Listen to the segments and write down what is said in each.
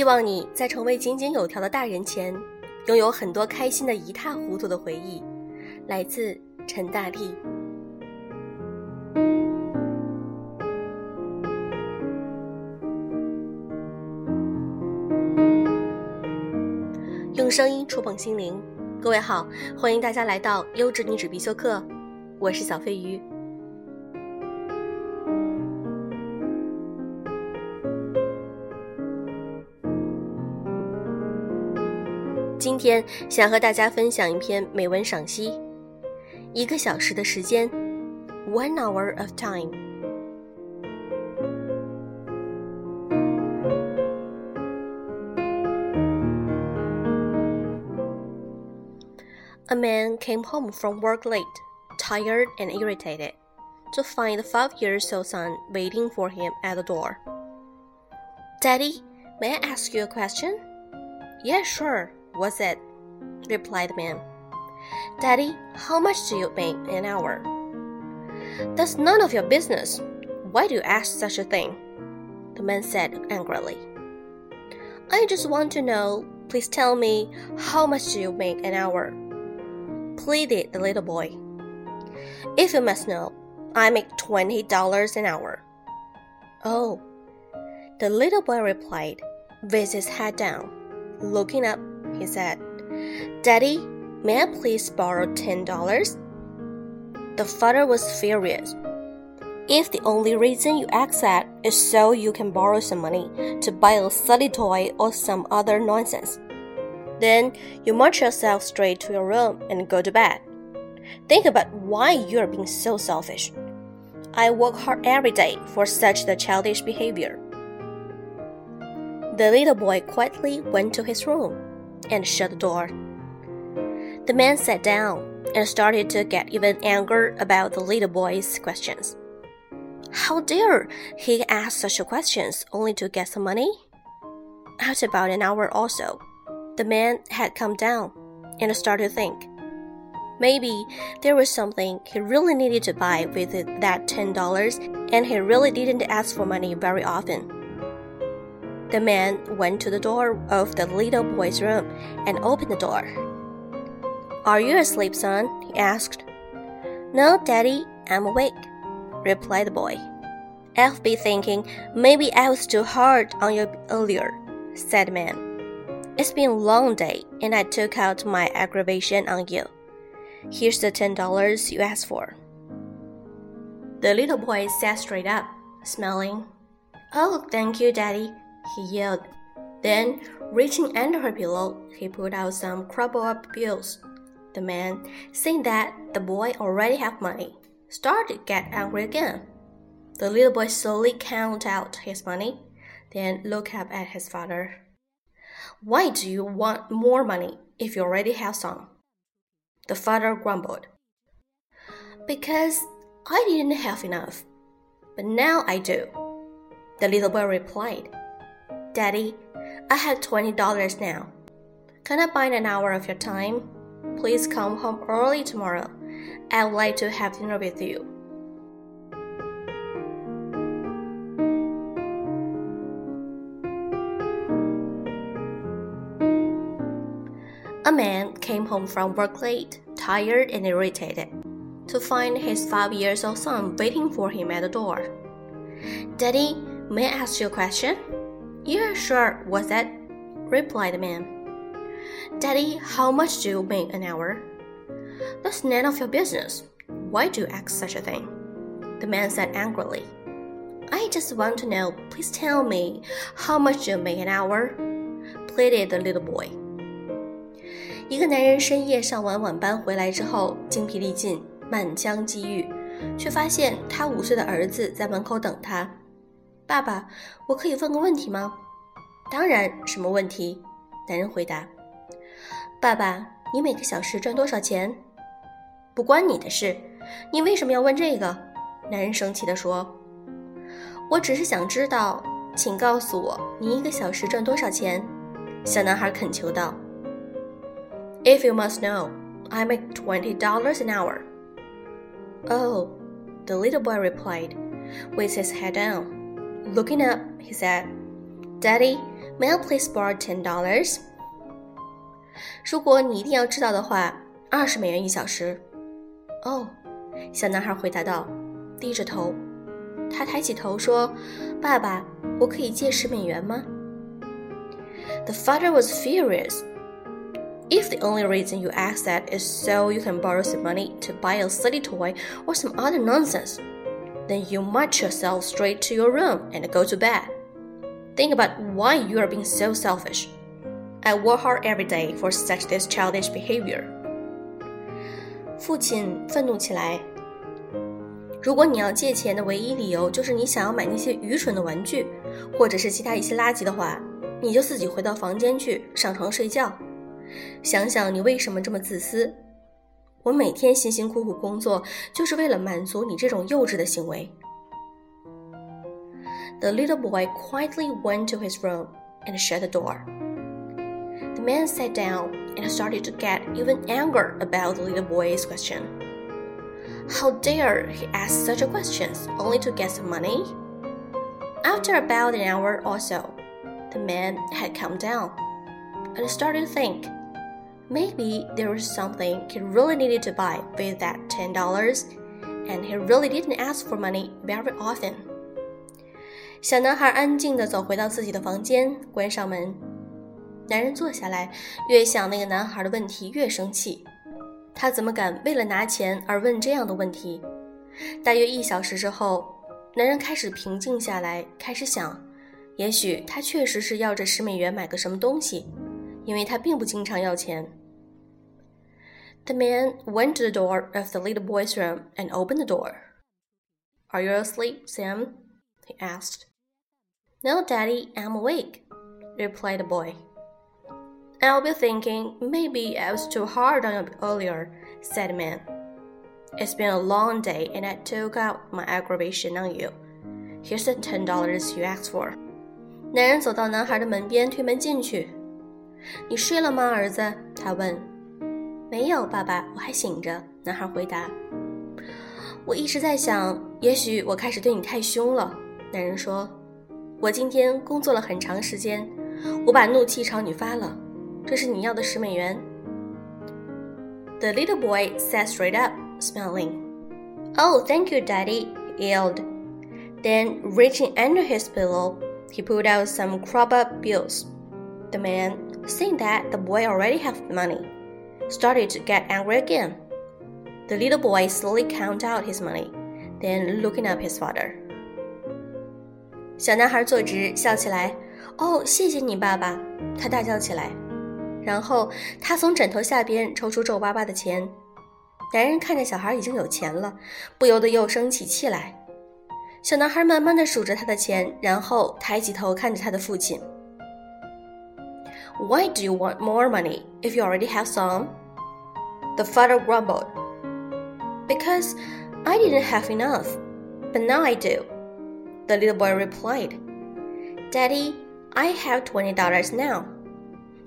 希望你在成为井井有条的大人前，拥有很多开心的一塌糊涂的回忆。来自陈大力。用声音触碰心灵，各位好，欢迎大家来到优质女子必修课，我是小飞鱼。天想和大家分享一篇美文赏析，一个小时的时间，one hour of time。A man came home from work late, tired and irritated, to find the five years old son waiting for him at the door. Daddy, may I ask you a question? Yes, sure. What's it? replied the man. Daddy, how much do you make an hour? That's none of your business. Why do you ask such a thing? The man said angrily. I just want to know. Please tell me, how much do you make an hour? pleaded the little boy. If you must know, I make twenty dollars an hour. Oh, the little boy replied, with his head down. Looking up, he said, Daddy, may I please borrow ten dollars? The father was furious. If the only reason you ask that is so you can borrow some money to buy a silly toy or some other nonsense, then you march yourself straight to your room and go to bed. Think about why you are being so selfish. I work hard every day for such the childish behavior. The little boy quietly went to his room and shut the door. The man sat down and started to get even angry about the little boy's questions. How dare he ask such questions only to get some money? After about an hour or so, the man had come down and started to think. Maybe there was something he really needed to buy with that $10 and he really didn't ask for money very often. The man went to the door of the little boy's room and opened the door. Are you asleep, son? he asked. No, Daddy, I'm awake, replied the boy. I've been thinking maybe I was too hard on you earlier, said the man. It's been a long day, and I took out my aggravation on you. Here's the ten dollars you asked for. The little boy sat straight up, smiling. Oh, thank you, Daddy, he yelled. Then, reaching under her pillow, he pulled out some crumpled up bills. The man, seeing that the boy already had money, started to get angry again. The little boy slowly counted out his money, then looked up at his father. Why do you want more money if you already have some? The father grumbled. Because I didn't have enough, but now I do. The little boy replied, Daddy, I have twenty dollars now. Can I buy an hour of your time? Please come home early tomorrow. I would like to have dinner with you. A man came home from work late, tired and irritated, to find his five years old son waiting for him at the door. Daddy, may I ask you a question? Yeah, sure. What's that? replied the man. Daddy, how much do you make an hour? That's none of your business. Why do you ask such a thing? The man said angrily. I just want to know. Please tell me how much you make an hour? pleaded the little boy. 一个男人深夜上完晚班回来之后，精疲力尽，满腔积郁，却发现他五岁的儿子在门口等他。 爸爸，我可以问个问题吗？当然，什么问题？男人回答。爸爸，你每个小时赚多少钱？不关你的事，你为什么要问这个？男人生气地说。我只是想知道，请告诉我，你一个小时赚多少钱？小男孩恳求道。If you must know, I make twenty dollars an hour. Oh, the little boy replied, with his head down. Looking up, he said, Daddy, May I please borrow ten dollars？如果你一定要知道的话，二十美元一小时。哦，小男孩回答道，低着头。他抬起头说：“爸爸，我可以借十美元吗？” The father was furious. If the only reason you ask that is so you can borrow some money to buy a silly toy or some other nonsense, then you march yourself straight to your room and go to bed. Think about why you are being so selfish. I work hard every day for such this childish behavior. 父亲愤怒起来。如果你要借钱的唯一理由就是你想要买那些愚蠢的玩具，或者是其他一些垃圾的话，你就自己回到房间去上床睡觉。想想你为什么这么自私？ 我每天辛辛苦苦工作，就是为了满足你这种幼稚的行为。The little boy quietly went to his room and shut the door. The man sat down and started to get even angry about the little boy's question. How dare he ask such a question only to get some money? After about an hour or so, the man had calmed down and started to think Maybe there was something he really needed to buy with that ten dollars, and he really didn't ask for money very often. 小男孩安静地走回到自己的房间，关上门。男人坐下来，越想那个男孩的问题越生气。他怎么敢为了拿钱而问这样的问题？大约一小时之后，男人开始平静下来，开始想，也许他确实是要这十美元买个什么东西，因为他并不经常要钱。The man went to the door of the little boy's room and opened the door. Are you asleep, Sam? he asked. No, Daddy, I'm awake, replied the boy. I'll be thinking maybe I was too hard on you earlier, said the man. It's been a long day and I took out my aggravation on you. Here's the ten dollars you asked for. 男人走到男孩的门边，推门进去。你睡了吗，儿子？他问。 没有，爸爸，我还醒着。男孩回答。我一直在想，也许我开始对你太凶了。男人说：“我今天工作了很长时间，我把怒气朝你发了。这是你要的十美元。” The little boy sat straight up, smiling. "Oh, thank you, Daddy," he yelled. Then, reaching under his pillow, he pulled out some crop-up bills. The man, seeing that the boy already had money, started to get angry again. The little boy slowly count out his money, then looking up his father. 小男孩坐直，笑起来。哦，谢谢你，爸爸！他大叫起来。然后他从枕头下边抽出皱巴巴的钱。男人看着小孩已经有钱了，不由得又生起气来。小男孩慢慢的数着他的钱，然后抬起头看着他的父亲。Why do you want more money if you already have some? The father grumbled. Because I didn't have enough, but now I do. The little boy replied. Daddy, I have twenty dollars now.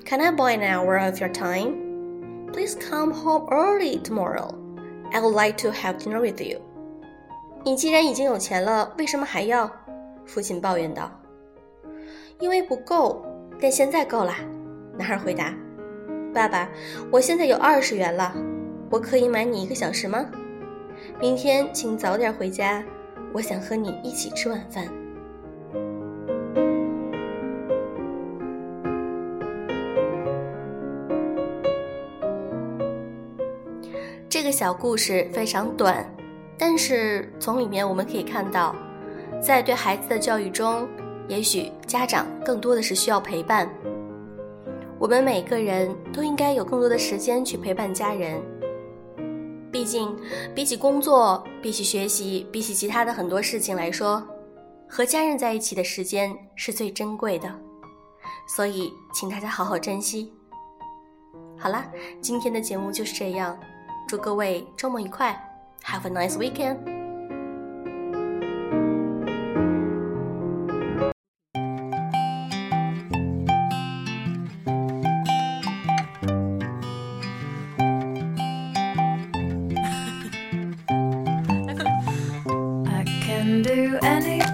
Can I buy an hour of your time? Please come home early tomorrow. I would like to have dinner with you. 你既然已经有钱了，为什么还要？父亲抱怨道。因为不够， 但现在够了。男孩回答。爸爸，我现在有二十元了，我可以买你一个小时吗？明天请早点回家，我想和你一起吃晚饭。这个小故事非常短，但是从里面我们可以看到，在对孩子的教育中，也许家长更多的是需要陪伴。我们每个人都应该有更多的时间去陪伴家人。毕竟，比起工作，比起学习，比起其他的很多事情来说，和家人在一起的时间是最珍贵的。所以，请大家好好珍惜。好啦，今天的节目就是这样，祝各位周末愉快，Have a nice weekend。Do anything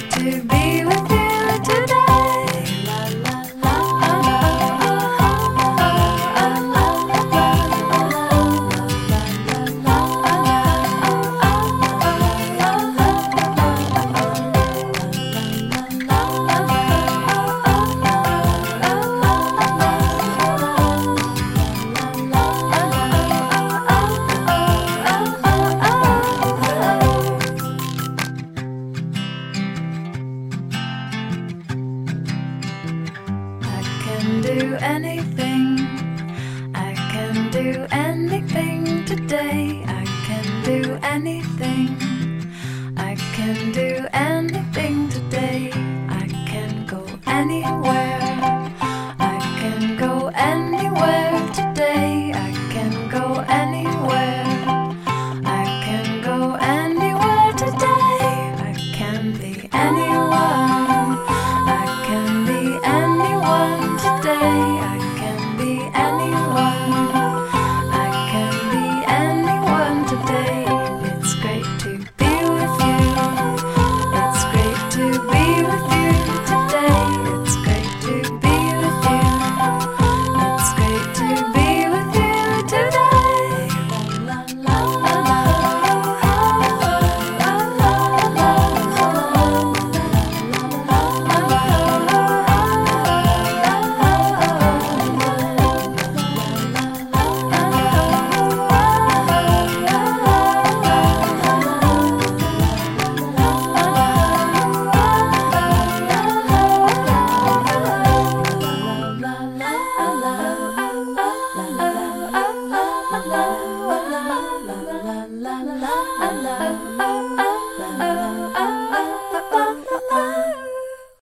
do